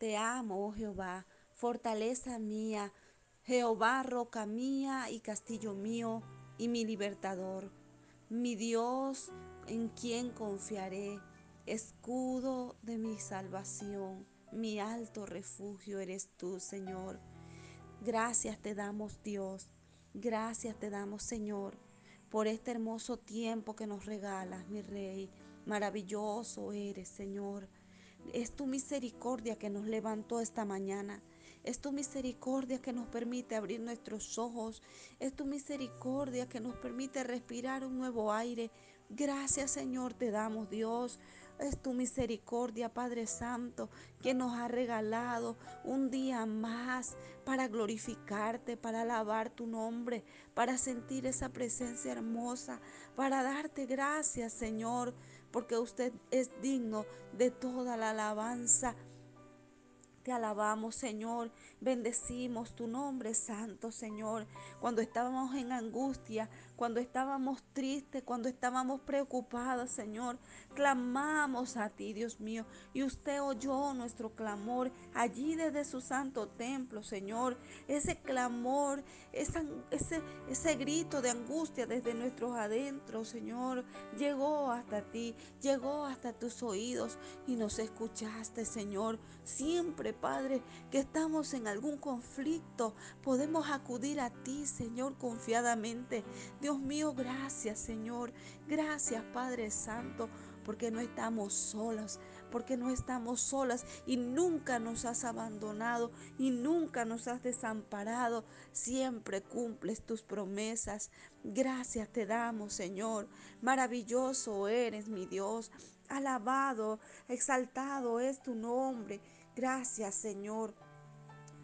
Te amo, oh Jehová, fortaleza mía, Jehová, roca mía y castillo mío y mi libertador, mi Dios en quien confiaré, escudo de mi salvación, mi alto refugio eres tú, Señor. Gracias te damos, Dios. Gracias te damos, Señor, por este hermoso tiempo que nos regalas, mi Rey. Maravilloso eres, Señor. Es tu misericordia que nos levantó esta mañana. Es tu misericordia que nos permite abrir nuestros ojos. Es tu misericordia que nos permite respirar un nuevo aire. Gracias Señor te damos Dios. Es tu misericordia Padre Santo que nos ha regalado un día más para glorificarte, para alabar tu nombre, para sentir esa presencia hermosa, para darte gracias Señor, porque usted es digno de toda la alabanza te alabamos, Señor. Bendecimos tu nombre, Santo, Señor. Cuando estábamos en angustia, cuando estábamos tristes, cuando estábamos preocupados, Señor, clamamos a ti, Dios mío. Y usted oyó nuestro clamor allí desde su santo templo, Señor. Ese clamor, ese, ese grito de angustia desde nuestros adentros, Señor, llegó hasta ti, llegó hasta tus oídos y nos escuchaste, Señor. Siempre Padre, que estamos en algún conflicto, podemos acudir a ti, Señor, confiadamente. Mío, gracias, Señor. Gracias, Padre Santo, porque no estamos solos, porque no estamos solas y nunca nos has abandonado y nunca nos has desamparado. Siempre cumples tus promesas. Gracias te damos, Señor. Maravilloso eres, mi Dios. Alabado, exaltado es tu nombre. Gracias, Señor.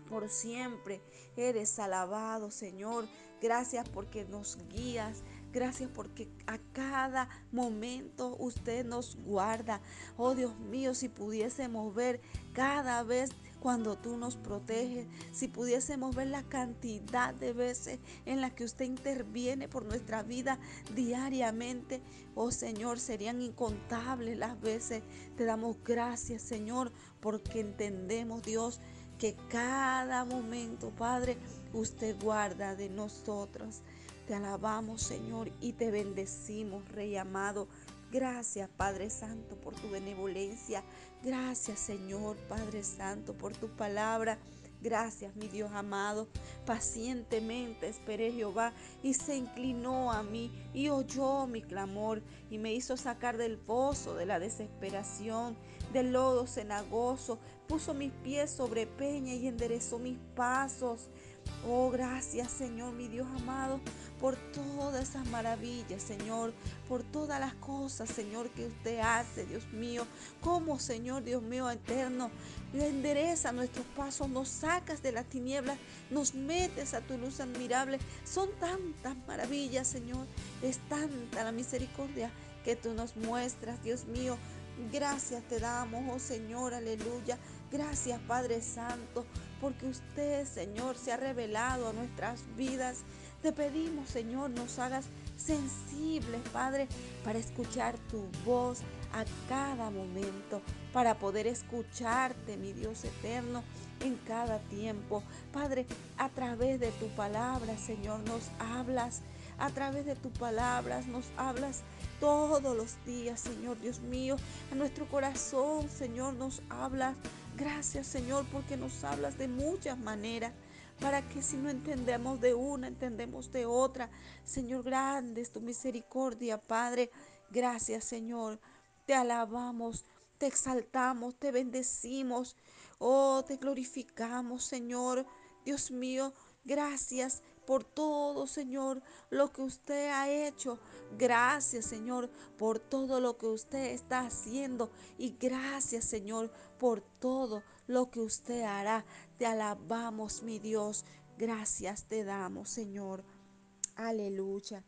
Por siempre eres alabado, Señor. Gracias porque nos guías. Gracias porque a cada momento usted nos guarda. Oh Dios mío, si pudiésemos ver cada vez cuando tú nos proteges, si pudiésemos ver la cantidad de veces en la que usted interviene por nuestra vida diariamente, oh Señor, serían incontables las veces. Te damos gracias, Señor, porque entendemos, Dios, que cada momento, Padre, usted guarda de nosotros. Te alabamos, Señor, y te bendecimos, Rey amado. Gracias, Padre Santo, por tu benevolencia. Gracias, Señor, Padre Santo, por tu palabra. Gracias, mi Dios amado. Pacientemente esperé Jehová y se inclinó a mí y oyó mi clamor y me hizo sacar del pozo de la desesperación, del lodo cenagoso. Puso mis pies sobre peña y enderezó mis pasos. Oh, gracias Señor, mi Dios amado, por todas esas maravillas, Señor, por todas las cosas, Señor, que usted hace, Dios mío. Como, Señor, Dios mío eterno, endereza nuestros pasos, nos sacas de las tinieblas, nos metes a tu luz admirable. Son tantas maravillas, Señor, es tanta la misericordia que tú nos muestras, Dios mío. Gracias te damos, oh Señor, aleluya. Gracias, Padre Santo, porque usted, Señor, se ha revelado a nuestras vidas. Te pedimos, Señor, nos hagas sensibles, Padre, para escuchar tu voz a cada momento, para poder escucharte, mi Dios eterno, en cada tiempo. Padre, a través de tu palabra, Señor, nos hablas. A través de tu palabra nos hablas todos los días, Señor Dios mío. A nuestro corazón, Señor, nos hablas. Gracias, Señor, porque nos hablas de muchas maneras para que si no entendemos de una, entendemos de otra. Señor, grande es tu misericordia, Padre. Gracias, Señor. Te alabamos, te exaltamos, te bendecimos. Oh, te glorificamos, Señor. Dios mío, gracias por todo, Señor, lo que usted ha hecho. Gracias, Señor, por todo lo que usted está haciendo. Y gracias, Señor, por todo lo que usted hará. Te alabamos, mi Dios. Gracias te damos, Señor. Aleluya.